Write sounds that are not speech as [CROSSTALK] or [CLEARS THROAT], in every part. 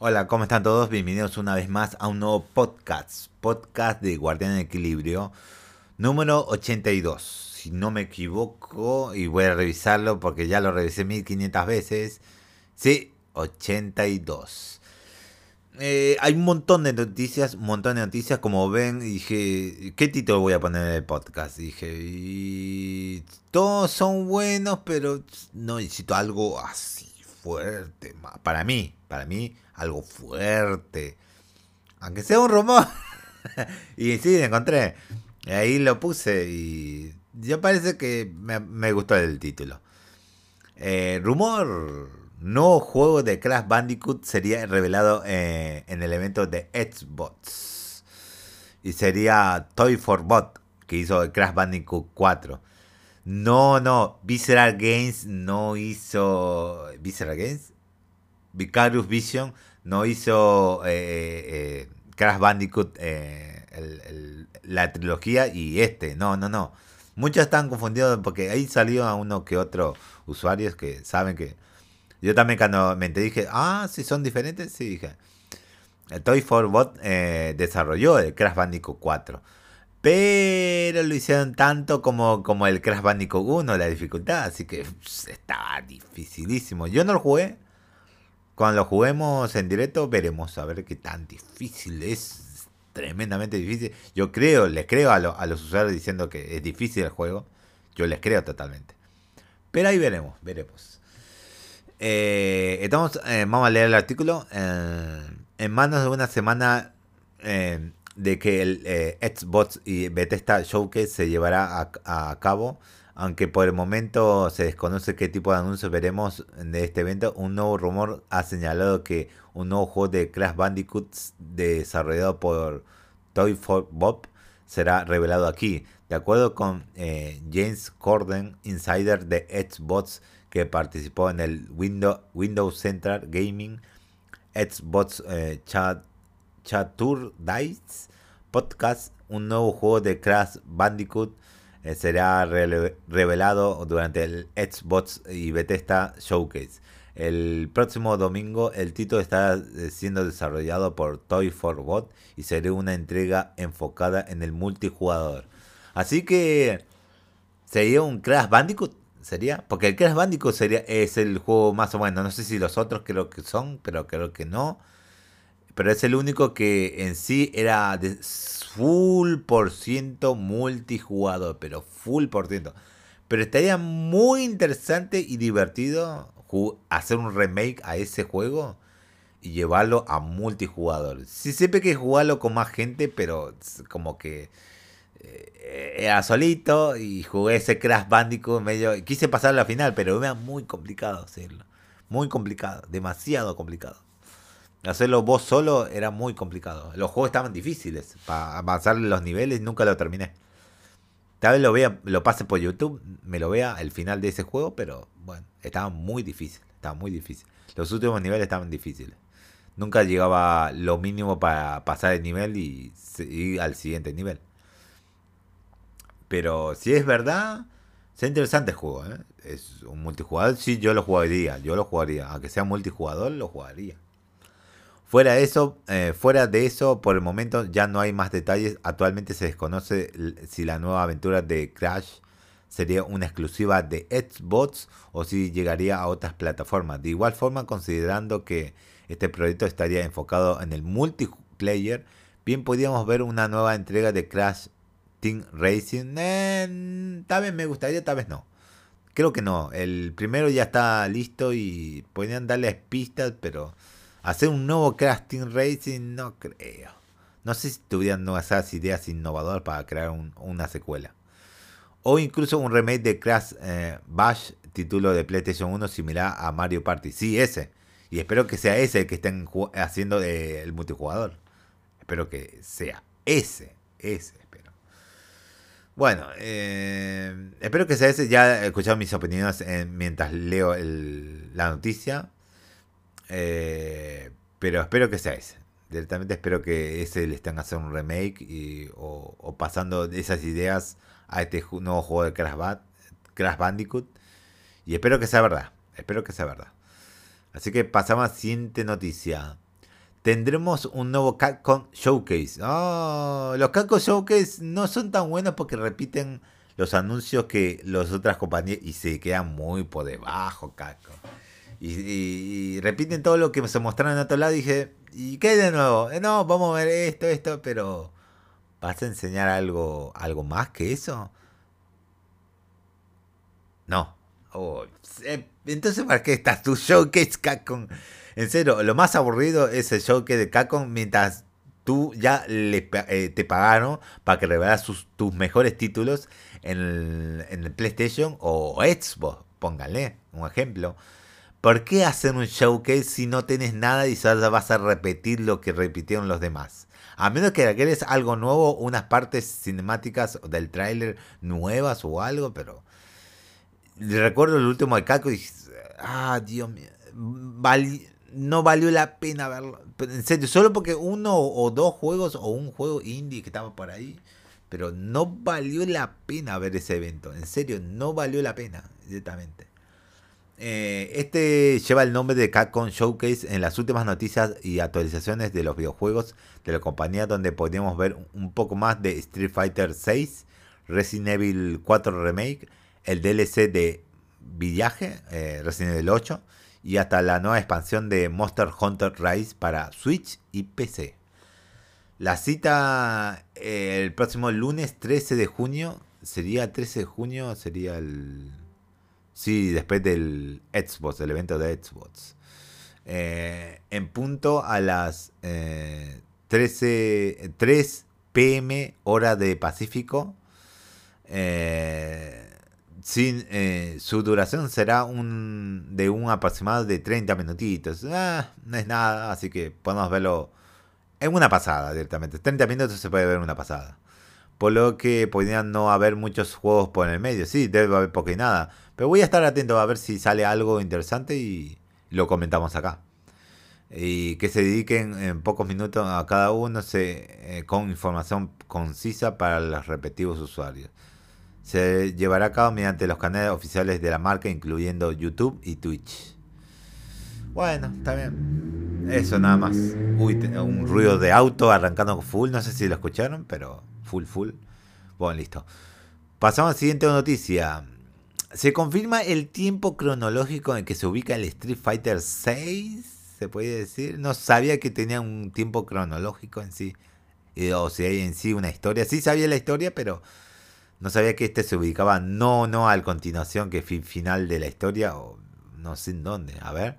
Hola, ¿cómo están todos? Bienvenidos una vez más a un nuevo podcast, podcast de Guardián de Equilibrio, número 82. Si no me equivoco, y voy a revisarlo porque ya lo revisé 1500 veces. Sí, 82. Eh, hay un montón de noticias, un montón de noticias, como ven, dije, ¿qué título voy a poner en el podcast? Dije, todos son buenos, pero no necesito algo así fuerte. Para mí, para mí, algo fuerte. Aunque sea un rumor. [LAUGHS] y sí, encontré. Ahí lo puse y ya parece que me, gustó el título. Eh, rumor. Nuevo juego de Crash Bandicoot sería revelado eh, en el evento de Xbox. Y sería Toy for Bot, que hizo Crash Bandicoot 4. No, no, Visceral Games no hizo. ¿Visceral Games? Vicarious Vision no hizo eh, eh, Crash Bandicoot, eh, la trilogía y este. No, no, no. Muchos están confundidos porque ahí salió a uno que otro usuarios que saben que. Yo también cuando me dije, ah, si son diferentes, sí, dije. Toy for Bot desarrolló el Crash Bandicoot 4. Pero lo hicieron tanto como, como el Crash Bandicoot 1, la dificultad. Así que estaba dificilísimo. Yo no lo jugué cuando lo juguemos en directo veremos a ver qué tan difícil es. Tremendamente difícil. Yo creo, les creo a, los usuarios diciendo que es difícil el juego. Yo les creo totalmente. Pero ahí veremos, veremos. Eh, estamos, eh, vamos a leer el artículo. Eh, en manos de una semana de que el Xbox y Bethesda Showcase se llevará a, cabo aunque por el momento se desconoce qué tipo de anuncios veremos de este evento, un nuevo rumor ha señalado que un nuevo juego de Crash Bandicoot desarrollado por Toy for Bob será revelado aquí. De acuerdo con eh, James Corden, insider de Xbox, que participó en el Windows, Windows Central Gaming Xbox eh, Chat, Dice Podcast, un nuevo juego de Crash Bandicoot eh, será revelado durante el Xbox y Bethesda Showcase. El próximo domingo el título está eh, siendo desarrollado por Toy for Bot y será una entrega enfocada en el multijugador. Así que sería un Crash Bandicoot, sería, porque el Crash Bandicoot sería es el juego más o menos, no sé si los otros creo que son, pero creo que no. Pero es el único que en sí era de full por ciento multijugador, pero full por ciento. Pero estaría muy interesante y divertido hacer un remake a ese juego y llevarlo a multijugador. Sí siempre que jugarlo con más gente, pero como que eh, era solito y jugué ese Crash Bandicoot medio... Quise pasar a la final, pero era muy complicado hacerlo. Muy complicado, demasiado complicado. Hacerlo vos solo era muy complicado. Los juegos estaban difíciles. Para avanzar los niveles nunca lo terminé. Tal vez lo vea, lo pase por YouTube, me lo vea el final de ese juego, pero bueno, estaba muy difícil. Estaba muy difícil. Los últimos niveles estaban difíciles. Nunca llegaba lo mínimo para pasar el nivel y ir al siguiente nivel. Pero si es verdad, es interesante el juego. ¿eh? Es un multijugador. Sí, yo lo jugaría. Yo lo jugaría. Aunque sea multijugador, lo jugaría. Fuera de eso, eh, fuera de eso, por el momento ya no hay más detalles. Actualmente se desconoce si la nueva aventura de Crash sería una exclusiva de Xbox o si llegaría a otras plataformas. De igual forma, considerando que este proyecto estaría enfocado en el multiplayer, bien podríamos ver una nueva entrega de Crash Team Racing. Eh, tal vez me gustaría, tal vez no. Creo que no. El primero ya está listo y podrían darles pistas, pero Hacer un nuevo Crash Team Racing, no creo. No sé si tuvieran esas ideas innovadoras para crear una secuela. O incluso un remake de Crash eh, Bash, título de PlayStation 1 similar a Mario Party. Sí, ese. Y espero que sea ese el que estén haciendo el multijugador. Espero que sea ese. Ese, espero. Bueno, eh, espero que sea ese. Ya he escuchado mis opiniones mientras leo la noticia. Eh, pero espero que sea ese. Directamente espero que ese le estén haciendo un remake y, o, pasando esas ideas a este nuevo juego de Crash, Crash Bandicoot. Y espero que sea verdad. Espero que sea verdad. Así que pasamos a la siguiente noticia. tendremos un nuevo Capcom Showcase. Oh, los Capcom Showcase no son tan buenos porque repiten los anuncios que las otras compañías y se quedan muy por debajo, Capcom. Repiten todo lo que se mostraron en otro lado. Y dije, ¿y qué de nuevo? Eh, no, vamos a ver esto, esto, pero ¿vas a enseñar algo, algo más que eso? No. Oh, eh, entonces, ¿para qué estás tu showcase, Capcom? En serio, lo más aburrido es el showcase de Capcom mientras tú ya le, eh, te pagaron para que revelas tus mejores títulos en el, en el PlayStation o Xbox. Póngale un ejemplo. ¿Por qué hacer un showcase si no tienes nada y solo vas a repetir lo que repitieron los demás? A menos que quieres algo nuevo, unas partes cinemáticas del tráiler nuevas o algo, pero... Recuerdo el último de Caco y... Ah, Dios mío. no valió la pena verlo. En serio, solo porque uno o dos juegos o un juego indie que estaba por ahí. Pero no valió la pena ver ese evento. En serio, no valió la pena directamente. Eh, este lleva el nombre de Capcom Showcase en las últimas noticias y actualizaciones de los videojuegos de la compañía donde podemos ver un poco más de Street Fighter 6, Resident Evil 4 Remake, el DLC de Villaje, eh, Resident Evil 8 y hasta la nueva expansión de Monster Hunter Rise para Switch y PC. La cita eh, el próximo lunes 13 de junio, sería 13 de junio, sería el Sí, después del Xbox, del evento de Xbox. Eh, en punto a las 13, 3 pm hora de Pacífico. Eh, sin, eh, su duración será un, de un aproximado de 30 minutitos. Ah, no es nada, así que podemos verlo en una pasada directamente. 30 minutos se puede ver en una pasada. Por lo que podrían no haber muchos juegos por el medio. Sí, debe haber poco y nada. Pero voy a estar atento a ver si sale algo interesante y lo comentamos acá. Y que se dediquen en pocos minutos a cada uno se, eh, con información concisa para los respectivos usuarios. Se llevará a cabo mediante los canales oficiales de la marca, incluyendo YouTube y Twitch. Bueno, está bien. Eso nada más. Uy, un ruido de auto arrancando full. No sé si lo escucharon, pero full, full. Bueno, listo. Pasamos a la siguiente noticia. Se confirma el tiempo cronológico en que se ubica el Street Fighter 6, se puede decir. No sabía que tenía un tiempo cronológico en sí. O si hay en sí una historia. Sí sabía la historia, pero no sabía que este se ubicaba no, no al continuación que final de la historia o no sé en dónde. A ver.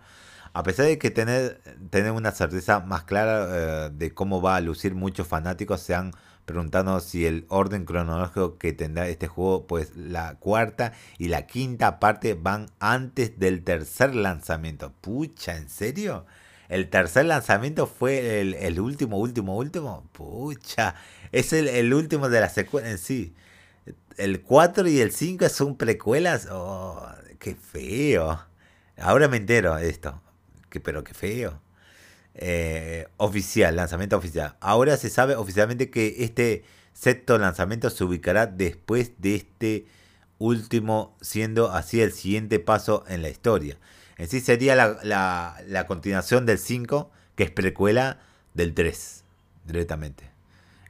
A pesar de que tener, tener una certeza más clara eh, de cómo va a lucir, muchos fanáticos se han preguntando si el orden cronológico que tendrá este juego, pues la cuarta y la quinta parte van antes del tercer lanzamiento. Pucha, ¿en serio? El tercer lanzamiento fue el, último, último, último. Pucha, es el, último de la secuela en sí. El 4 y el 5 son precuelas. Oh, qué feo. Ahora me entero de esto. Que, pero qué feo. Eh, oficial, lanzamiento oficial. Ahora se sabe oficialmente que este sexto lanzamiento se ubicará después de este último, siendo así el siguiente paso en la historia. En sí sería la, continuación del 5, que es precuela del 3, directamente.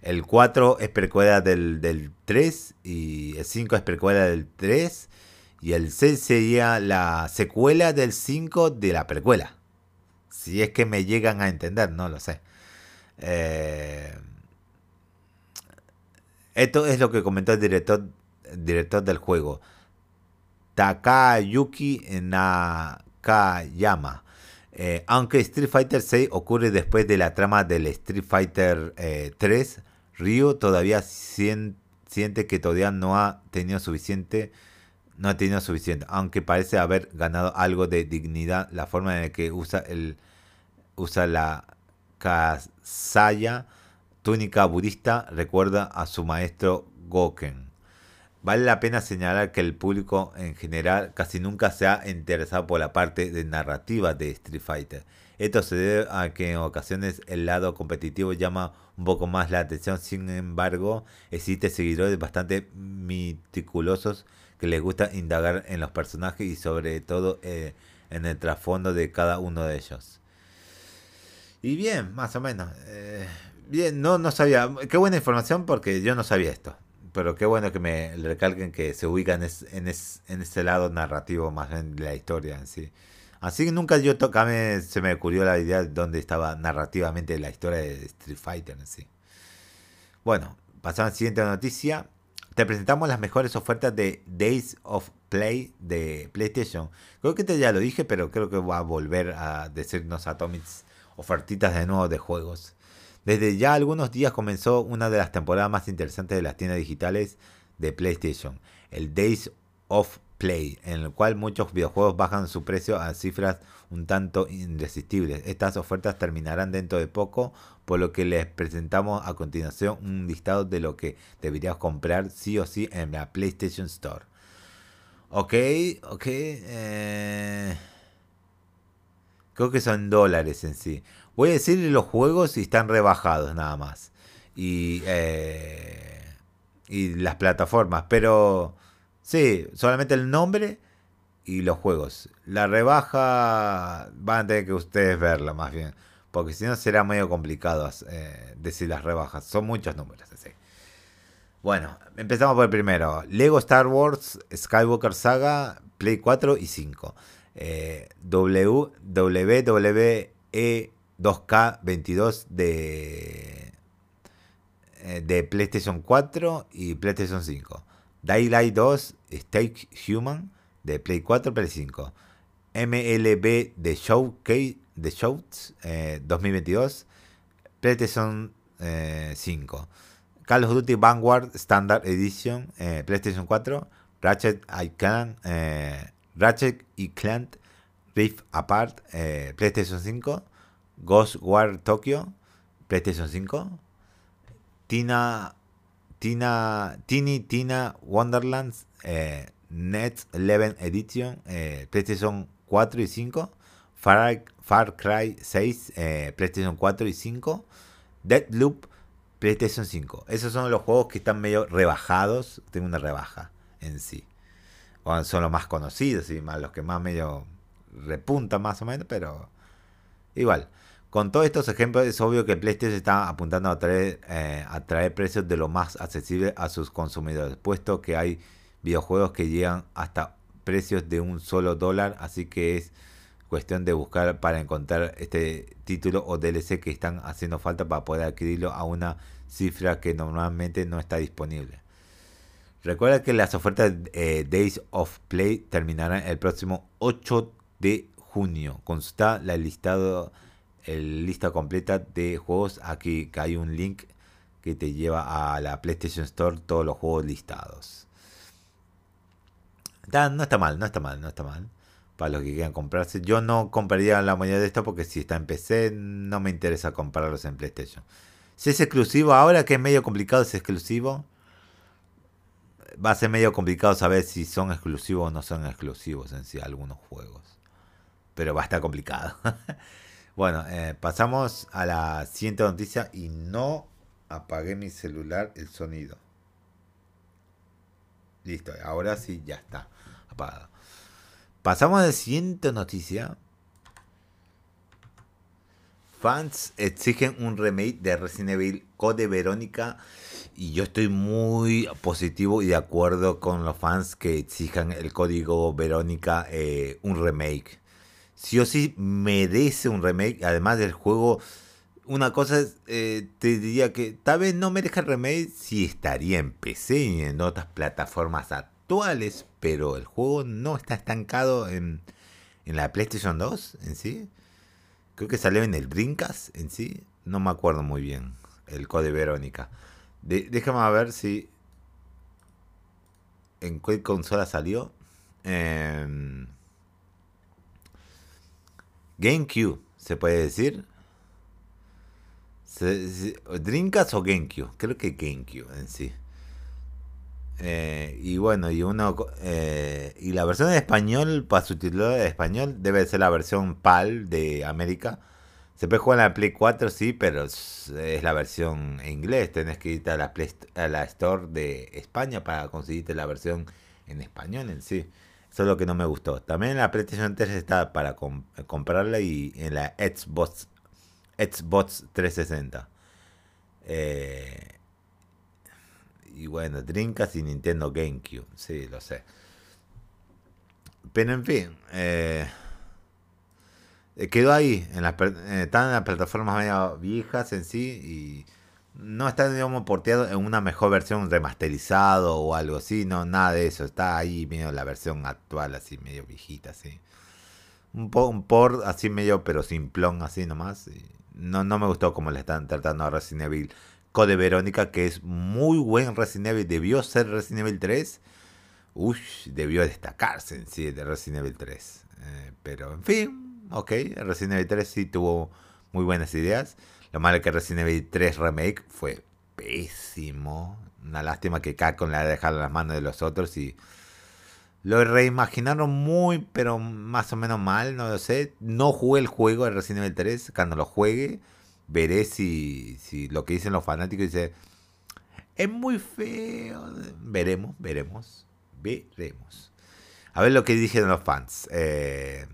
El 4 es precuela del, del 3 y el 5 es precuela del 3 y el 6 sería la secuela del 5 de la precuela. Si es que me llegan a entender, no lo sé. Eh, esto es lo que comentó el director, director del juego. Takayuki Nakayama. Eh, aunque Street Fighter 6 ocurre después de la trama del Street Fighter 3, eh, Ryu todavía siente que todavía no ha tenido suficiente no ha tenido suficiente, aunque parece haber ganado algo de dignidad la forma en la que usa el usa la kasaya, túnica budista, recuerda a su maestro Goken. Vale la pena señalar que el público en general casi nunca se ha interesado por la parte de narrativa de Street Fighter. Esto se debe a que en ocasiones el lado competitivo llama un poco más la atención, sin embargo existen seguidores bastante meticulosos que les gusta indagar en los personajes y sobre todo eh, en el trasfondo de cada uno de ellos. Y bien, más o menos. Eh, bien, no, no sabía. Qué buena información porque yo no sabía esto. Pero qué bueno que me recalquen que se ubican en, en, ese lado narrativo más bien de la historia en sí. Así que nunca yo tocame, se me ocurrió la idea de dónde estaba narrativamente la historia de Street Fighter en sí. Bueno, pasamos a la siguiente noticia. Te presentamos las mejores ofertas de Days of Play de PlayStation. Creo que te ya lo dije, pero creo que va a volver a decirnos Atomics ofertitas de nuevo de juegos. Desde ya algunos días comenzó una de las temporadas más interesantes de las tiendas digitales de PlayStation, el Days of Play, en el cual muchos videojuegos bajan su precio a cifras un tanto irresistibles. Estas ofertas terminarán dentro de poco, por lo que les presentamos a continuación un listado de lo que deberías comprar sí o sí en la PlayStation Store. Ok, ok. Eh, creo que son dólares en sí. Voy a decir los juegos y están rebajados nada más. Y, eh, y las plataformas, pero sí, solamente el nombre y los juegos. La rebaja van a tener que ustedes verla más bien, porque si no será medio complicado eh, decir las rebajas. Son muchos números. Así. Bueno, empezamos por el primero. Lego Star Wars Skywalker Saga Play 4 y 5. Eh, WWE 2K22 de, eh, de PlayStation 4 y PlayStation 5. Daylight 2 Stake Human de Play 4 Play 5. MLB de Showcase de Shouts 2022 PlayStation 5. Call of Duty Vanguard Standard Edition eh, PlayStation 4. Ratchet Clank eh, Ratchet y Clank Rift Apart PlayStation 5. Ghost War Tokyo, PlayStation 5. Tina, Tina, Tiny Tina Wonderlands, eh, Net 11 Edition, eh, PlayStation 4 y 5. Far, Far Cry 6, eh, PlayStation 4 y 5. Deadloop, PlayStation 5. Esos son los juegos que están medio rebajados. Tengo una rebaja en sí. Son los más conocidos y más los que más medio repuntan más o menos, pero igual. Con todos estos ejemplos es obvio que PlayStation está apuntando a traer, eh, a traer precios de lo más accesible a sus consumidores, puesto que hay videojuegos que llegan hasta precios de un solo dólar, así que es cuestión de buscar para encontrar este título o DLC que están haciendo falta para poder adquirirlo a una cifra que normalmente no está disponible. Recuerda que las ofertas eh, Days of Play terminarán el próximo 8 de junio. Consulta la lista completa de juegos. Aquí hay un link que te lleva a la PlayStation Store todos los juegos listados. no está mal, no está mal, no está mal. Para los que quieran comprarse. Yo no compraría la mayoría de esto porque si está en PC no me interesa comprarlos en PlayStation. Si es exclusivo ahora que es medio complicado es exclusivo. Va a ser medio complicado saber si son exclusivos o no son exclusivos en sí algunos juegos. Pero va a estar complicado. [LAUGHS] Bueno, eh, pasamos a la siguiente noticia y no apagué mi celular el sonido. Listo, ahora sí ya está apagado. Pasamos a la siguiente noticia. Fans exigen un remake de Resident Evil Code Verónica y yo estoy muy positivo y de acuerdo con los fans que exijan el código Verónica eh, un remake sí o sí merece un remake. Además del juego, una cosa eh, te diría que tal vez no merezca el remake si estaría en PC y en otras plataformas actuales, pero el juego no está estancado en, en la PlayStation 2 en sí. Creo que salió en el Dreamcast en sí. No me acuerdo muy bien el code Verónica. déjame ver si en qué consola salió. Eh, GameCube, se puede decir. ¿Dreamcast o GameCube? Creo que GameCube en sí. Eh, y bueno, y uno eh, y la versión en español, para su título de español, debe ser la versión PAL de América. Se puede jugar en la Play 4, sí, pero es, la versión en inglés. Tenés que ir a la, a la Store de España para conseguirte la versión en español en sí. Eso es lo que no me gustó. También la PlayStation 3 está para comprarla y en la Xbox Xbox 360. Eh, y bueno, Dreamcast y Nintendo GameCube. Sí, lo sé. Pero en fin, eh, quedó ahí. En las, están en las plataformas medio viejas en sí y no está, digamos, porteado en una mejor versión remasterizado o algo así, no, nada de eso. Está ahí medio la versión actual, así medio viejita, así. Un, po, un port así medio, pero simplón, así nomás. no, no me gustó como le están tratando a Resident Evil Code Verónica, que es muy buen Resident Evil. Debió ser Resident Evil 3. Uy, debió destacarse en sí de Resident Evil 3. Eh, pero, en fin, ok. Resident Evil 3 sí tuvo muy buenas ideas. Lo malo es que Resident Evil 3 Remake fue pésimo. Una lástima que Capcom le haya dejado en las manos de los otros y lo reimaginaron muy, pero más o menos mal, no lo sé. No jugué el juego de Resident Evil 3. Cuando lo juegue, veré si, si lo que dicen los fanáticos dice es muy feo. Veremos, veremos, veremos. A ver lo que dijeron los fans. Eh,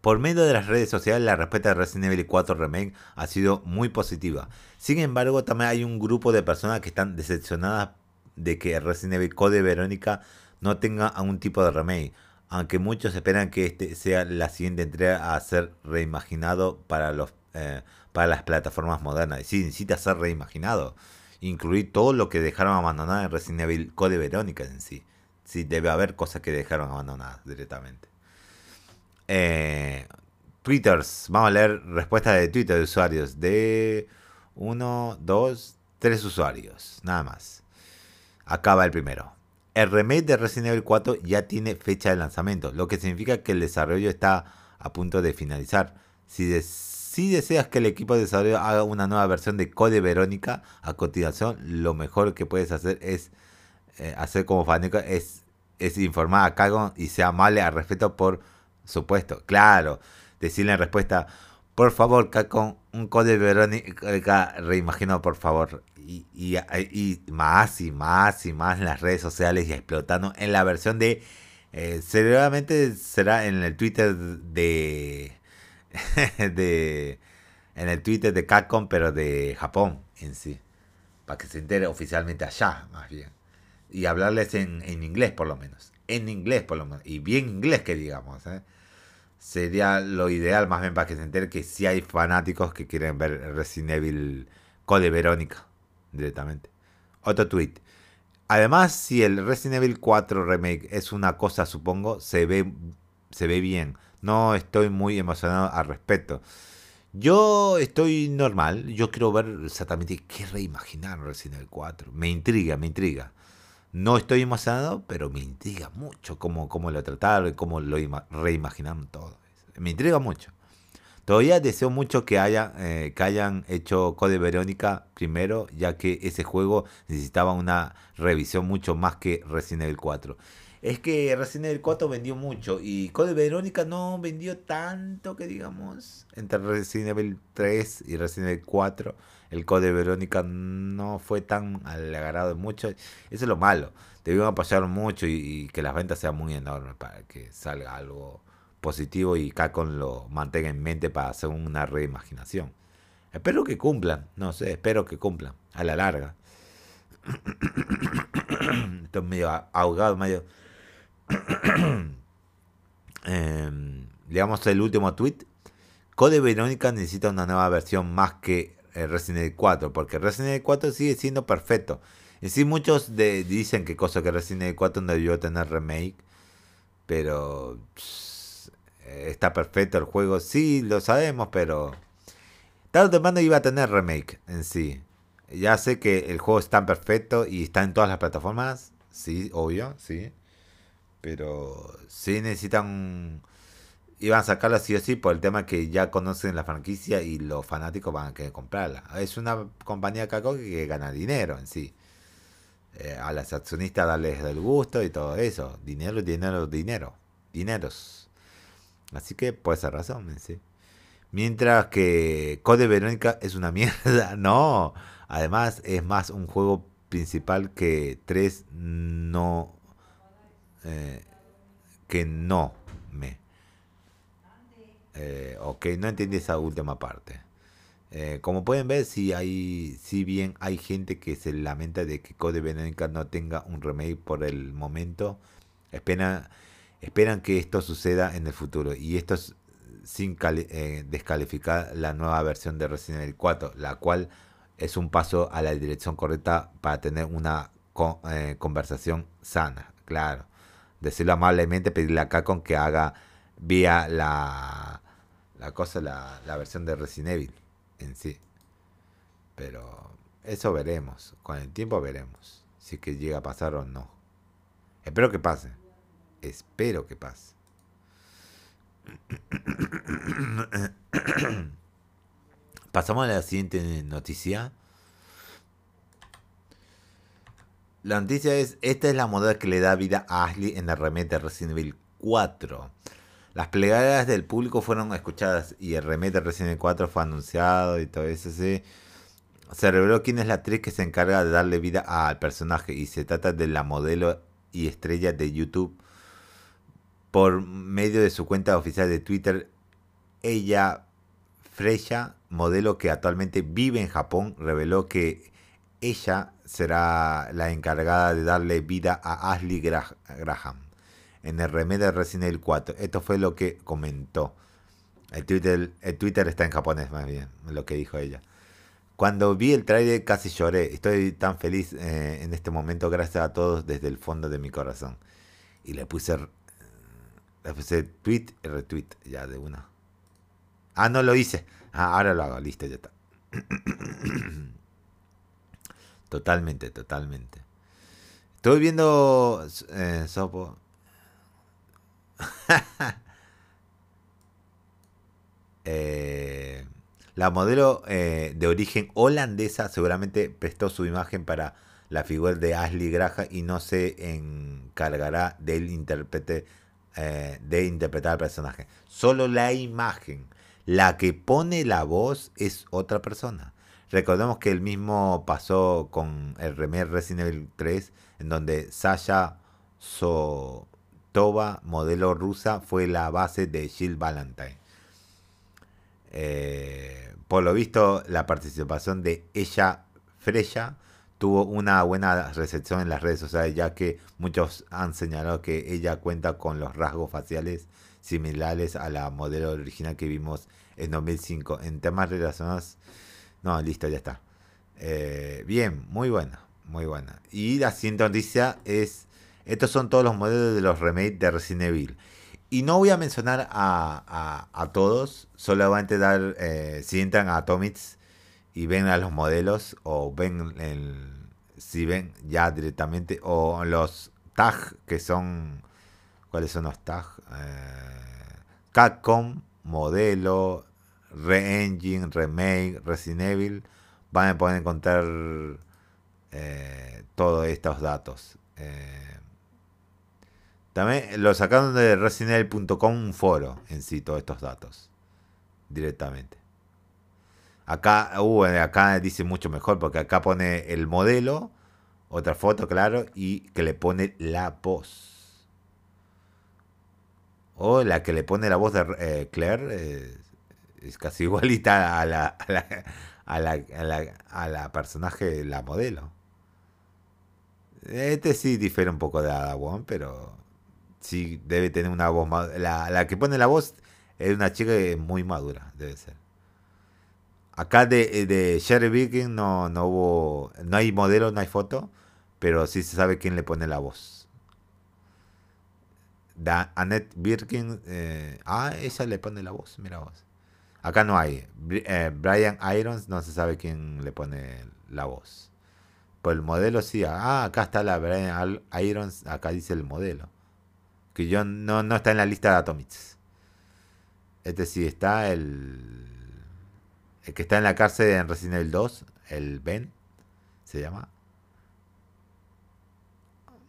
por medio de las redes sociales, la respuesta de Resident Evil 4 Remake ha sido muy positiva. Sin embargo, también hay un grupo de personas que están decepcionadas de que Resident Evil Code Verónica no tenga algún tipo de remake, aunque muchos esperan que este sea la siguiente entrega a ser reimaginado para, los, eh, para las plataformas modernas. Sí, necesita ser reimaginado, incluir todo lo que dejaron abandonado en Resident Evil Code Verónica en sí. Sí, debe haber cosas que dejaron abandonadas directamente. Eh, Twitters, vamos a leer respuestas de Twitter de usuarios. De uno, dos, tres usuarios, nada más. Acaba el primero. El remake de Resident Evil 4 ya tiene fecha de lanzamiento, lo que significa que el desarrollo está a punto de finalizar. Si, si deseas que el equipo de desarrollo haga una nueva versión de Code Verónica, a continuación lo mejor que puedes hacer es eh, hacer como fanático es, es informar a Cagon y sea amable al respeto por supuesto, claro. Decirle en respuesta, por favor, con un código Verónica reimaginado, por favor. Y, y, más y más y más en las redes sociales y explotando en la versión de... Eh, será en el Twitter de... [LAUGHS] de en el Twitter de Capcom, pero de Japón en sí. Para que se entere oficialmente allá, más bien. Y hablarles en, en inglés, por lo menos. En inglés, por lo menos. Y bien inglés, que digamos. ¿eh? sería lo ideal más bien para que se entere que si hay fanáticos que quieren ver Resident Evil Code Verónica directamente. Otro tweet. Además, si el Resident Evil 4 Remake es una cosa, supongo, se ve, se ve bien. No estoy muy emocionado al respecto. Yo estoy normal. Yo quiero ver exactamente qué reimaginar Resident Evil 4. Me intriga, me intriga. No estoy emocionado, pero me intriga mucho cómo, cómo lo trataron, cómo lo reimaginaron todo. Me intriga mucho. Todavía deseo mucho que, eh, que hayan hecho Code Verónica primero, ya que ese juego necesitaba una revisión mucho más que Resident Evil 4. Es que Resident Evil 4 vendió mucho y Code Verónica no vendió tanto que digamos. Entre Resident Evil 3 y Resident Evil 4 el Code Verónica no fue tan al agrado de muchos. Eso es lo malo. Debieron apoyar mucho y, que las ventas sean muy enormes para que salga algo positivo y Capcom lo mantenga en mente para hacer una reimaginación. Espero que cumplan, no sé, espero que cumplan a la larga. [COUGHS] Estoy medio ahogado, medio. [COUGHS] eh, leamos el último tweet. Code Verónica necesita una nueva versión más que eh, Resident Evil 4, porque Resident Evil 4 sigue siendo perfecto. Y sí, muchos dicen que cosa que Resident Evil 4 no debió tener remake, pero está perfecto el juego. Sí, lo sabemos, pero tarde o temprano iba a tener remake en sí. Ya sé que el juego está perfecto y está en todas las plataformas, sí, obvio, sí. Pero sí necesitan iban a sacarla así o sí por el tema que ya conocen la franquicia y los fanáticos van a querer comprarla. Es una compañía Caco que gana dinero en sí. Eh, a las accionistas darles el gusto y todo eso. Dinero, dinero, dinero. Dineros. Así que por esa razón, en sí. Mientras que Code Verónica es una [LAUGHS] mierda. No. Además es más un juego principal que 3 no... Eh, que no me. Eh, ok, no entendí esa última parte. Eh, como pueden ver, si hay, si bien hay gente que se lamenta de que Code Veronica no tenga un remake por el momento, esperan, esperan que esto suceda en el futuro. Y esto es sin eh, descalificar la nueva versión de Resident Evil 4, la cual es un paso a la dirección correcta para tener una conversación sana, claro. Decirlo amablemente, pedirle a Capcom que haga vía la, la cosa, la, la versión de Resident Evil en sí. Pero eso veremos. Con el tiempo veremos. Si es que llega a pasar o no. Espero que pase. Espero que pase. [COUGHS] Pasamos a la siguiente noticia. La noticia es, esta es la moneda que le da vida a Ashley en remake de Resident Evil 4. Las plegarias del público fueron escuchadas y el remake de Resident Evil 4 fue anunciado y todo eso. Se reveló quién es la actriz que se encarga de darle vida al personaje y se trata de la modelo y estrella de YouTube. Por medio de su cuenta oficial de Twitter, ella, Freya, modelo que actualmente vive en Japón, reveló que ella será la encargada de darle vida a Ashley Graham en el remake de Resident Evil 4. Esto fue lo que comentó. El Twitter, el Twitter está en japonés, más bien, lo que dijo ella. Cuando vi el trailer casi lloré. Estoy tan feliz eh, en este momento, gracias a todos desde el fondo de mi corazón. Y le puse, le puse tweet y retweet ya de una. Ah, no lo hice. Ah, ahora lo hago, listo, ya está. [CLEARS THROAT] totalmente, totalmente. Estoy viendo eh, Sopo. [LAUGHS] Eh, la modelo eh, de origen holandesa seguramente prestó su imagen para la figura de Ashley Graham y no se encargará del intérprete eh, de interpretar al personaje. Solo la imagen, la que pone la voz es otra persona. Recordemos que el mismo pasó con el remake Resident Evil 3, en donde Sasha So Toba, modelo rusa, fue la base de Jill Valentine. Eh, por lo visto, la participación de ella, Freya, tuvo una buena recepción en las redes sociales, ya que muchos han señalado que ella cuenta con los rasgos faciales similares a la modelo original que vimos en 2005. En temas relacionados... No, listo, ya está. Eh, bien, muy buena, muy buena. Y la siguiente noticia es estos son todos los modelos de los remakes de Resident Evil. Y no voy a mencionar a, todos, solamente dar, eh, si entran a Atomics y ven a los modelos, o ven el, si ven ya directamente, o los tags que son, ¿cuáles son los tags? Eh, Capcom, modelo, Re-Engine, Remake, Resident Evil, van a poder encontrar eh, todos estos datos. También lo sacaron de residentevil.com un foro en sí, todos estos datos. Directamente. Acá, uh, acá dice mucho mejor porque acá pone el modelo, otra foto, claro, y que le pone la voz. O la que le pone la voz de eh, Claire eh, es casi [LAUGHS] igualita a la, a la, a la, a la, personaje, la modelo. Este sí difiere un poco de Ada pero sí debe tener una voz más. La, la que pone la voz es una chica muy madura, debe ser. Acá de, de Sherry Birkin no, no hubo. No hay modelo, no hay foto. Pero sí se sabe quién le pone la voz. Da, Annette Birkin. Eh, ah, ella le pone la voz, mira vos. Acá no hay. Eh, Brian Irons no se sabe quién le pone la voz. Por el modelo sí. Ah, acá está la Brian Irons. Acá dice el modelo que yo no, no está en la lista de Atomics. Este sí está el. El que está en la cárcel en Resident Evil 2, el Ben, se llama.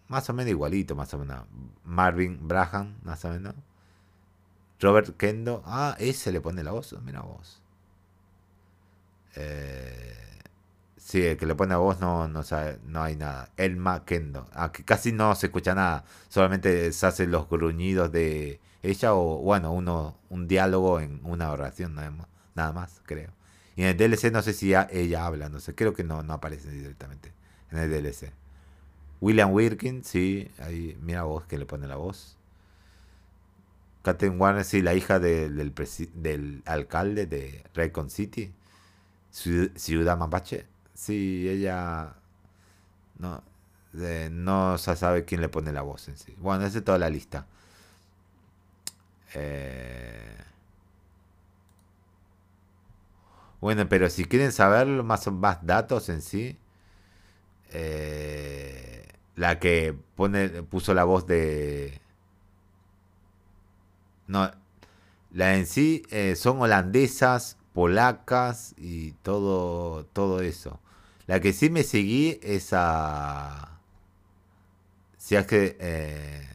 Más o menos igualito, más o menos. Marvin Braham, más o menos. Robert Kendo. Ah, ese le pone la voz. Mira vos. Eh, Sí, el que le pone a voz no, no, sabe, no hay nada. Elma Kendo. Aquí casi no se escucha nada. Solamente se hacen los gruñidos de ella o, bueno, uno, un diálogo en una oración nada más, creo. Y en el DLC no sé si ella habla, no sé, creo que no, no aparece directamente en el DLC. William Wirkin, sí, ahí mira vos que le pone la voz. Katherine Warner, sí, la hija del, del, alcalde de Raycon City, Ciudad Mapache. Sí, ella no, no se sabe quién le pone la voz en sí. Bueno, esa es toda la lista. Eh, bueno, pero si quieren saber más, más datos en sí, eh, la que pone, puso la voz de... No, la en sí eh, son holandesas, polacas y todo, todo eso. La que sí me seguí es a... Si es que... Eh,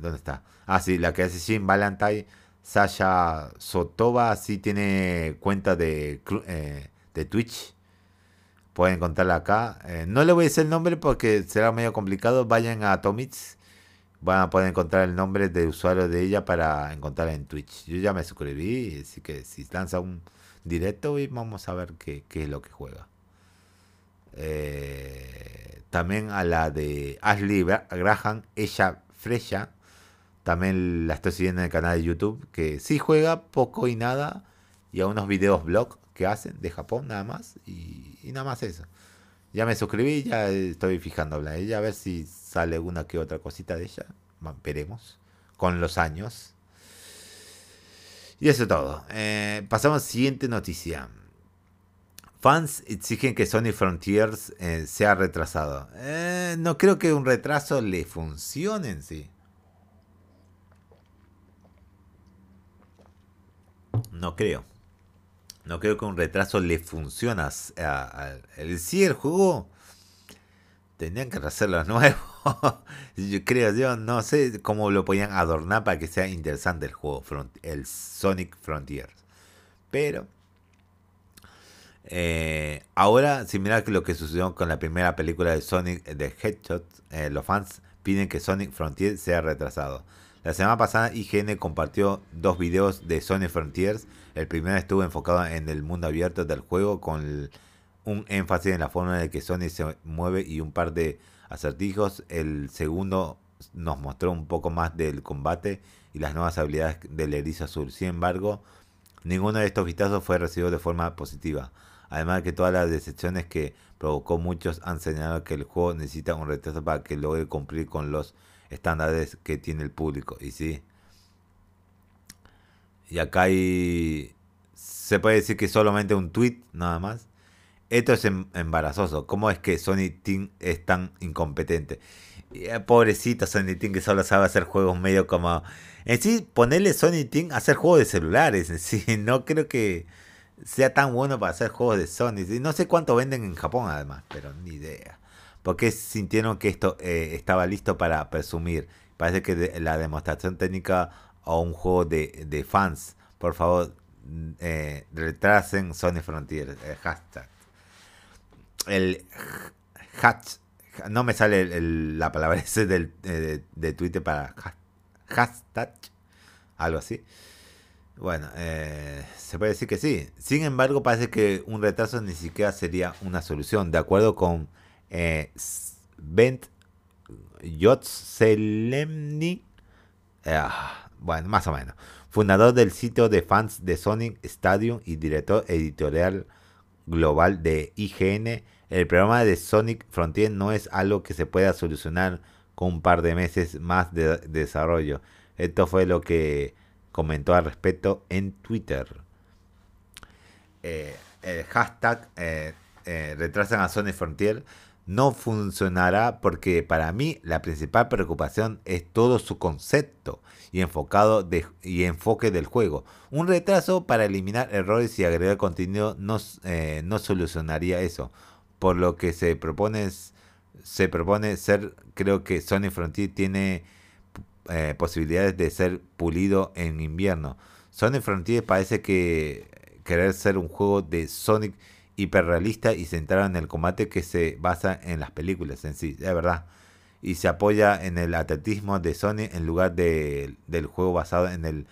¿Dónde está? Ah, sí, la que hace Jim Valentine, Sasha Sotova, sí tiene cuenta de, eh, de Twitch. Pueden encontrarla acá. No le voy a decir el nombre porque será medio complicado. Vayan a Tomits. Van a poder encontrar el nombre de usuario de ella para encontrarla en Twitch. Yo ya me suscribí, así que si lanza un directo, vamos a ver qué, qué es lo que juega. Eh, también a la de Ashley Graham, ella Freya. También la estoy siguiendo en el canal de YouTube, que sí juega poco y nada. Y a unos videos blog que hacen de Japón nada más. Y, nada más eso. Ya me suscribí, ya estoy fijando a ella, a ver si sale una que otra cosita de ella. Veremos. Con los años. Y eso es todo. Eh, pasamos a la siguiente noticia. Fans exigen que Sony Frontiers eh, sea retrasado. Eh, no creo que un retraso le funcione en sí. No creo. No creo que un retraso le funcione. A, el, sí, el juego tendrían que hacerlo [LAUGHS] nuevo. yo creo, yo no sé cómo lo podían adornar para que sea interesante el juego, el Sonic Frontiers. Pero eh, ahora, similar que lo que sucedió con la primera película de Sonic de Headshot, eh, los fans piden que Sonic Frontiers sea retrasado. La semana pasada IGN compartió dos videos de Sonic Frontiers. El primero estuvo enfocado en el mundo abierto del juego con un énfasis en la forma en que Sonic se mueve y un par de acertijos. El segundo nos mostró un poco más del combate y las nuevas habilidades del erizo azul. Sin embargo, ninguno de estos vistazos fue recibido de forma positiva. Además de que todas las decepciones que provocó muchos han señalado que el juego necesita un retraso para que logre cumplir con los estándares que tiene el público. Y sí. Y acá hay... Se puede decir que solamente un tweet nada más. Esto es em, embarazoso. ¿Cómo es que Sony Team es tan incompetente? Eh, pobrecito Sony Team que solo sabe hacer juegos medio como... En sí, ponerle Sony Team a hacer juegos de celulares. En sí, [LAUGHS] no creo que sea tan bueno para hacer juegos de Sony. No sé cuánto venden en Japón además, pero ni idea. Porque sintieron que esto eh, estaba listo para presumir. Parece que la demostración técnica o un juego de, fans, por favor, mm, eh, retrasen Sony Frontier. El hashtag. El hatch. No me sale la palabra [LAUGHS] ese del, eh, de, Twitter para hashtag. Algo así. Bueno, eh, se puede decir que sí. Sin embargo, parece que un retraso ni siquiera sería una solución. De acuerdo con eh, Bent Yotselemni, eh, bueno, más o menos, fundador del sitio de fans de Sonic Stadium y director editorial global de IGN, el programa de Sonic Frontier no es algo que se pueda solucionar con un par de meses más de desarrollo. Esto fue lo que comentó al respecto en Twitter. Eh, el hashtag eh, eh, retrasan a Sony Frontier no funcionará porque para mí la principal preocupación es todo su concepto y enfocado y enfoque del juego. Un retraso para eliminar errores y agregar contenido no, no solucionaría eso. Por lo que se propone se propone ser creo que Sony Frontier tiene eh, posibilidades de ser pulido en invierno. Sonic Frontier parece que querer ser un juego de Sonic hiperrealista y centrado en el combate que se basa en las películas en sí, es verdad. Y se apoya en el atletismo de Sonic en lugar de, del juego basado en el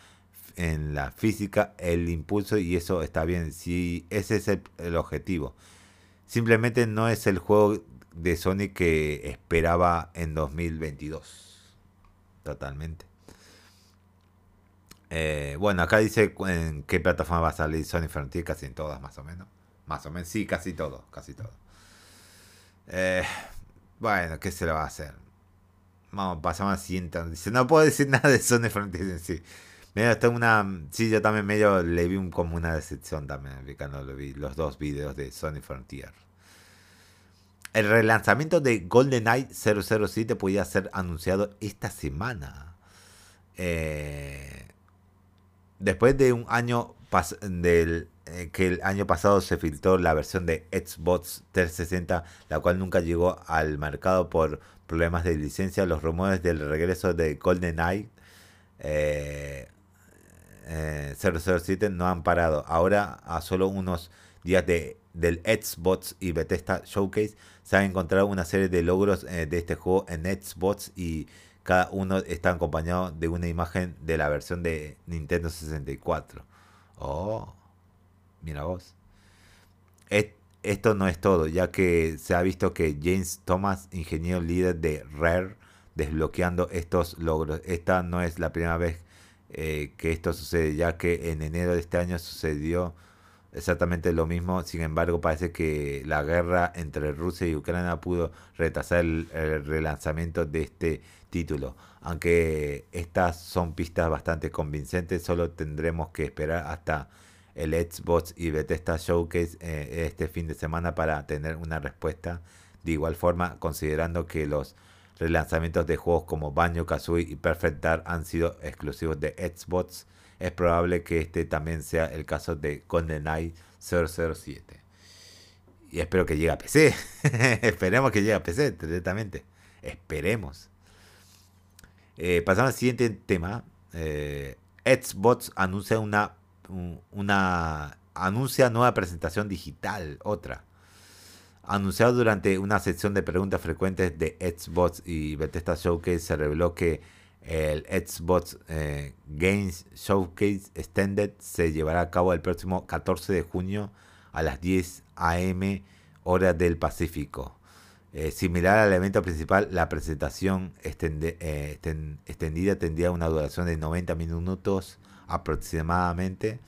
en la física el impulso y eso está bien. Si ese es el, el objetivo. Simplemente no es el juego de Sony que esperaba en 2022. Totalmente. Eh, bueno, acá dice en qué plataforma va a salir Sony Frontier, casi en todas más o menos. Más o menos, sí, casi todo, casi todo. Eh, bueno, ¿qué se le va a hacer? Vamos, pasamos a siguiente. Dice, no puedo decir [LAUGHS] nada de Sony Frontier en sí. Medio, está una, sí, yo también medio le vi como una decepción también, cuando lo vi, los dos videos de Sony Frontier. El relanzamiento de GoldenEye 007 podía ser anunciado esta semana. Eh, después de un año del, eh, que el año pasado se filtró la versión de Xbox 360, la cual nunca llegó al mercado por problemas de licencia, los rumores del regreso de GoldenEye eh, 007 no han parado. Ahora, a solo unos días de, del Xbox y Bethesda Showcase, se han encontrado una serie de logros eh, de este juego en Xbox y cada uno está acompañado de una imagen de la versión de Nintendo 64. Oh, mira vos. esto no es todo, ya que se ha visto que James Thomas, ingeniero líder de Rare, desbloqueando estos logros. Esta no es la primera vez eh, que esto sucede, ya que en enero de este año sucedió exactamente lo mismo. Sin embargo, parece que la guerra entre Rusia y Ucrania pudo retrasar el, relanzamiento de este título. Aunque estas son pistas bastante convincentes, solo tendremos que esperar hasta el Xbox y Bethesda Showcase eh, este fin de semana para tener una respuesta. De igual forma, considerando que los relanzamientos de juegos como Banjo Kazooie y Perfect Dark han sido exclusivos de Xbox, es probable que este también sea el caso de GoldenEye 007. Y espero que llegue a PC. [LAUGHS] Esperemos que llegue a PC directamente. Esperemos. Eh, pasamos al siguiente tema. Eh, Xbox anuncia una, una anuncia nueva presentación digital, otra. Anunciado durante una sección de preguntas frecuentes de Xbox y Bethesda Showcase, se reveló que el Xbox eh, Games Showcase Extended se llevará a cabo el próximo 14 de junio a las 10 am hora del Pacífico. Eh, similar al evento principal, la presentación eh, extendida tendría una duración de 90 minutos aproximadamente.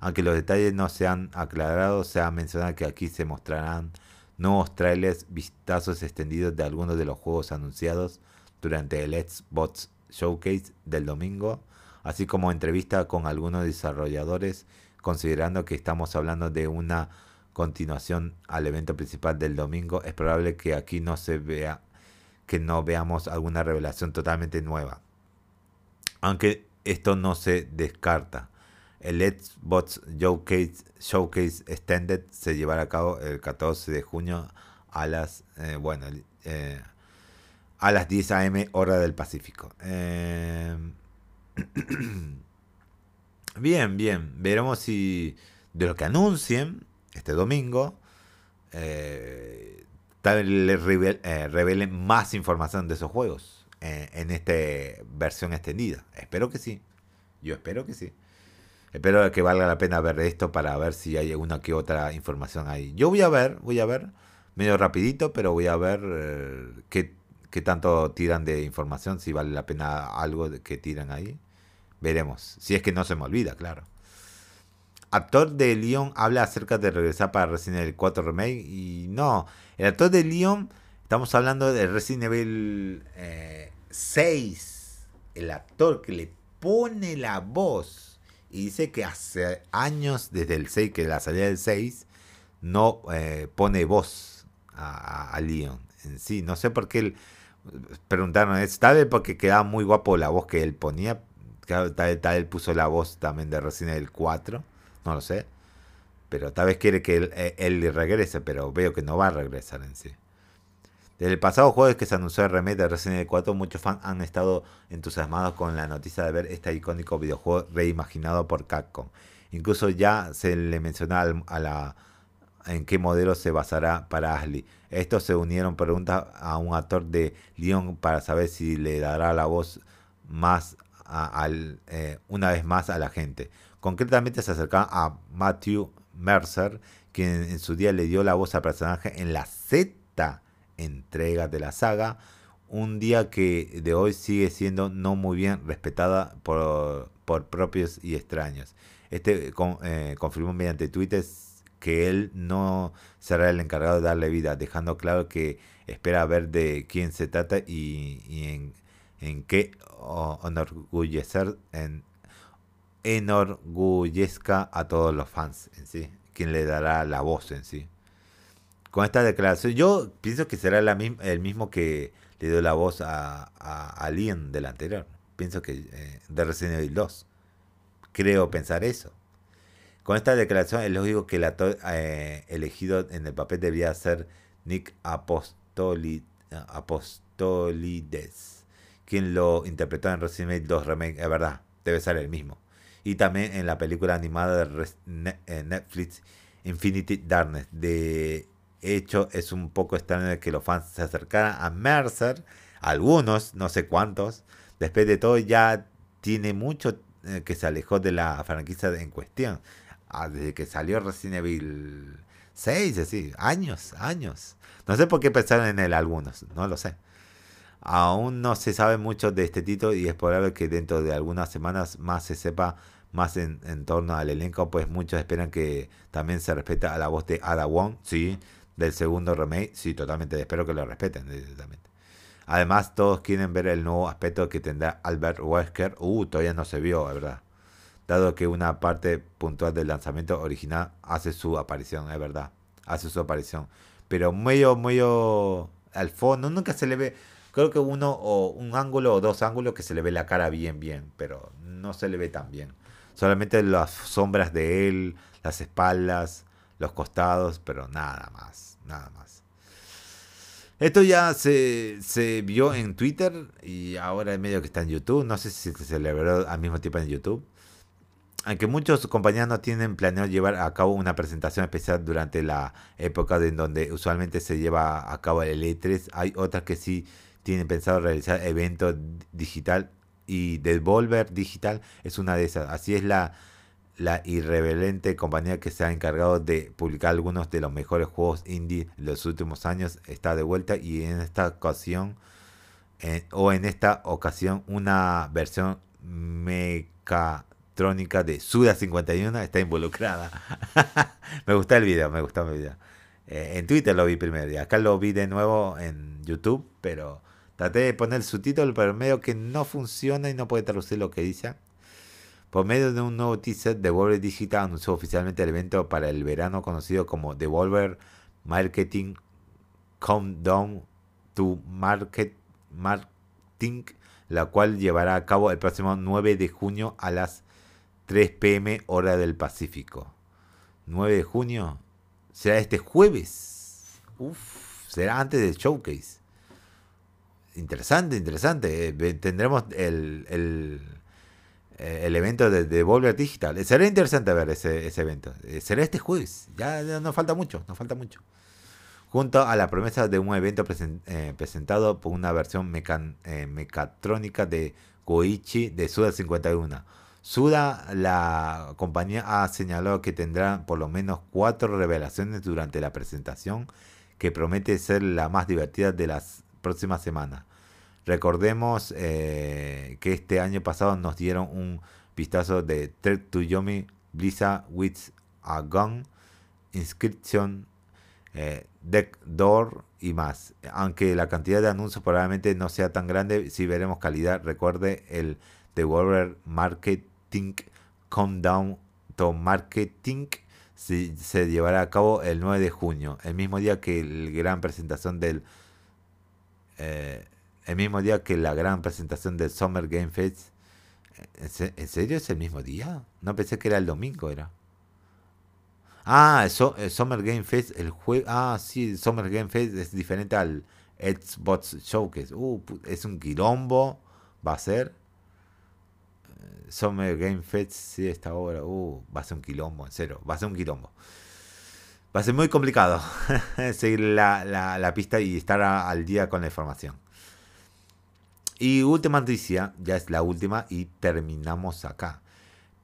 Aunque los detalles no se han aclarado, se ha mencionado que aquí se mostrarán nuevos trailers, vistazos extendidos de algunos de los juegos anunciados durante el Xbox Showcase del domingo, así como entrevista con algunos desarrolladores, considerando que estamos hablando de una continuación al evento principal del domingo, es probable que aquí no se vea que no veamos alguna revelación totalmente nueva. Aunque esto no se descarta. El Xbox Showcase, Showcase Extended se llevará a cabo el 14 de junio a las eh, bueno eh, a las 10 a.m. hora del Pacífico. Em, [CLEARS THROAT] bien, bien. Veremos si de lo que anuncien este domingo, eh, tal vez le eh, revelen más información de esos juegos en esta versión extendida. Espero que sí. Yo espero que sí. Espero que valga la pena ver esto para ver si hay una que otra información ahí. Yo voy a ver, voy a ver, medio rapidito, pero voy a ver qué qué tanto tiran de información, si vale la pena algo que tiran ahí. Veremos. Si es que no se me olvida, claro. Actor de Leon habla acerca de regresar para Resident Evil 4 Remake. Y no, el actor de Leon, estamos hablando de Resident Evil 6. Eh, el actor que le pone la voz. Y dice que hace años, desde el 6, que la salida del 6, no eh, pone voz a, a Leon en sí. No sé por qué él preguntaron, ¿es tal vez porque quedaba muy guapo la voz que él ponía? Tal vez, él puso la voz también de Resident Evil 4, no lo sé. Pero tal vez quiere que él, eh, él regrese, pero veo que no va a regresar en sí. Desde el pasado jueves que se anunció el remake de Resident Evil 4, muchos fans han estado entusiasmados con la noticia de ver este icónico videojuego reimaginado por Capcom. Incluso ya se le mencionaba a la en qué modelo se basará para Ashley. Estos se unieron preguntas a un actor de Lyon para saber si le dará la voz más al, eh, una vez más a la gente. Concretamente se acercaba a Matthew Mercer, quien en su día le dio la voz al personaje en la sexta entrega de la saga, un día que de hoy sigue siendo no muy bien respetada por, por propios y extraños. Este eh, confirmó mediante Twitter que él no será el encargado de darle vida, dejando claro que espera ver de quién se trata y, en, en, qué enorgullecer, en, enorgullezca a todos los fans en sí, quien le dará la voz en sí. Con esta declaración, yo pienso que será el mismo que le dio la voz a, a, del anterior. Pienso que eh, de Resident Evil 2. Creo pensar eso. Con esta declaración es lógico que el actor eh, elegido en el papel debía ser Nick Apostolides, quien lo interpretó en Resident Evil 2 Remake. Es verdad, debe ser el mismo. Y también en la película animada de eh, Netflix Infinity Darkness. De hecho, es un poco extraño que los fans se acercaran a Mercer. Algunos, no sé cuántos. Después de todo, ya tiene mucho eh, que se alejó de la franquicia en cuestión. Ah, desde que salió Resident Evil 6, así, años, años. No sé por qué pensaron en él algunos, no lo sé. Aún no se sabe mucho de este título y es probable que dentro de algunas semanas más se sepa más en, torno al elenco, pues muchos esperan que también se respete a la voz de Ada Wong, sí, del segundo remake, sí, totalmente, espero que lo respeten directamente. Además, todos quieren ver el nuevo aspecto que tendrá Albert Wesker, uh, todavía no se vio, ¿verdad? dado que una parte puntual del lanzamiento original hace su aparición, es verdad, hace su aparición. Pero medio, medio al fondo, nunca se le ve, creo que uno o un ángulo o dos ángulos que se le ve la cara bien, bien, pero no se le ve tan bien. Solamente las sombras de él, las espaldas, los costados, pero nada más, nada más. Esto ya se, se vio en Twitter y ahora en medio que está en YouTube. No sé si se celebró al mismo tiempo en YouTube aunque muchos compañías no tienen planeado llevar a cabo una presentación especial durante la época en donde usualmente se lleva a cabo el E3, hay otras que sí tienen pensado realizar eventos digital y Devolver Digital es una de esas. Así es la, la irreverente compañía que se ha encargado de publicar algunos de los mejores juegos indie de los últimos años está de vuelta y en esta ocasión o en esta ocasión una versión meca electrónica de Suda51 está involucrada. [LAUGHS] me gusta el video, me gustó el video. Eh, en Twitter lo vi primero y acá lo vi de nuevo en YouTube, pero traté de poner el subtítulo, pero medio que no funciona y no puede traducir lo que dice. Por medio de un nuevo teaser, Devolver Digital anunció oficialmente el evento para el verano conocido como Devolver Marketing Countdown to Market Marketing, la cual llevará a cabo el próximo 9 de junio a las 3 pm hora del Pacífico. 9 de junio. Será este jueves. Uf, será antes del showcase. Interesante, interesante. Eh, tendremos el, el, eh, el, evento de, de Digital. Será interesante ver ese, ese evento. Eh, será este jueves. Ya, no falta mucho, no falta mucho. Junto a la promesa de un evento presentado por una versión mecatrónica de Goichi de Suda 51 Suda, la compañía ha señalado que tendrá por lo menos cuatro revelaciones durante la presentación, que promete ser la más divertida de las próximas semanas. Recordemos eh, que este año pasado nos dieron un vistazo de Trek to Yomi, Blizzard with a Gun, Inscription, eh, Deck Door y más. Aunque la cantidad de anuncios probablemente no sea tan grande, si veremos calidad. Recuerde el Devolver Market Countdown to Marketing se, se, llevará a cabo el 9 de junio, el mismo día que el gran presentación del eh, el mismo día que la gran presentación del Summer Game Fest. ¿En serio es el mismo día? No pensé que era el domingo, era. Ah, el, Summer Game Fest, el jueves. Ah, sí, Summer Game Fest es diferente al Xbox Showcase. Uh, es un quilombo, va a ser. Summer Game Fest, sí, esta obra, uh, va a ser un quilombo, en serio, va a ser un quilombo. Va a ser muy complicado [LAUGHS] seguir la, la, pista y estar al día con la información. Y última noticia, ya es la última y terminamos acá.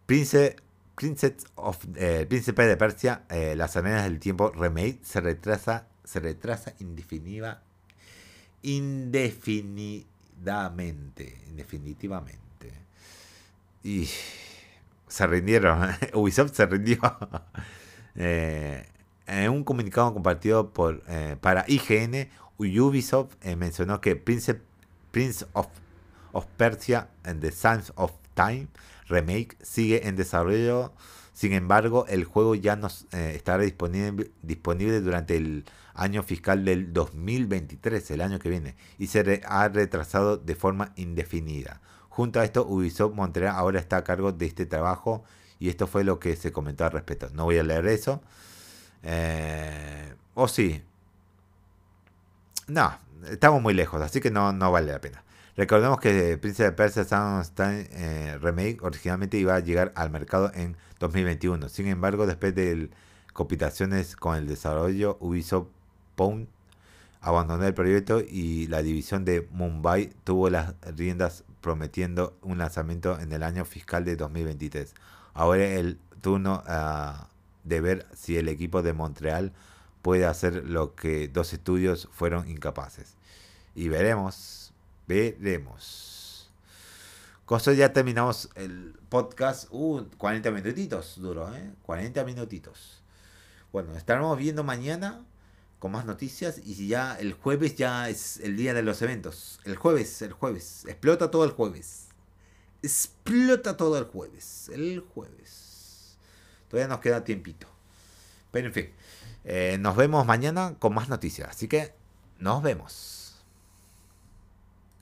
Prince, Princess of, eh, Príncipe de Persia, eh, Las Arenas del Tiempo Remake se retrasa, se retrasa indefinida, indefinidamente, indefinitivamente. Y se rindieron, [LAUGHS] Ubisoft se rindió. [LAUGHS] Eh, en un comunicado compartido por, para IGN, Ubisoft mencionó que Prince, Prince of, Persia and the Sands of Time Remake sigue en desarrollo. Sin embargo, el juego ya no eh, estará disponible, disponible durante el año fiscal del 2023, el año que viene, y se ha retrasado de forma indefinida. Junto a esto, Ubisoft Montreal ahora está a cargo de este trabajo y esto fue lo que se comentó al respecto. No voy a leer eso. Eh, o sí. No, estamos muy lejos, así que no, no vale la pena. Recordemos que Prince de Persia Soundstein eh, Remake originalmente iba a llegar al mercado en 2021. Sin embargo, después de compitaciones con el desarrollo, Ubisoft Pound abandonó el proyecto y la división de Mumbai tuvo las riendas prometiendo un lanzamiento en el año fiscal de 2023. Ahora el turno uh, de ver si el equipo de Montreal puede hacer lo que dos estudios fueron incapaces. Y veremos Veremos. Cosa ya terminamos el podcast. Uh, 40 minutitos duro, ¿eh? 40 minutitos. Bueno, estaremos viendo mañana con más noticias y ya el jueves ya es el día de los eventos. El jueves, el jueves. Explota todo el jueves. Explota todo el jueves. El jueves. Todavía nos queda tiempito. Pero en fin. Eh, nos vemos mañana con más noticias. Así que nos vemos.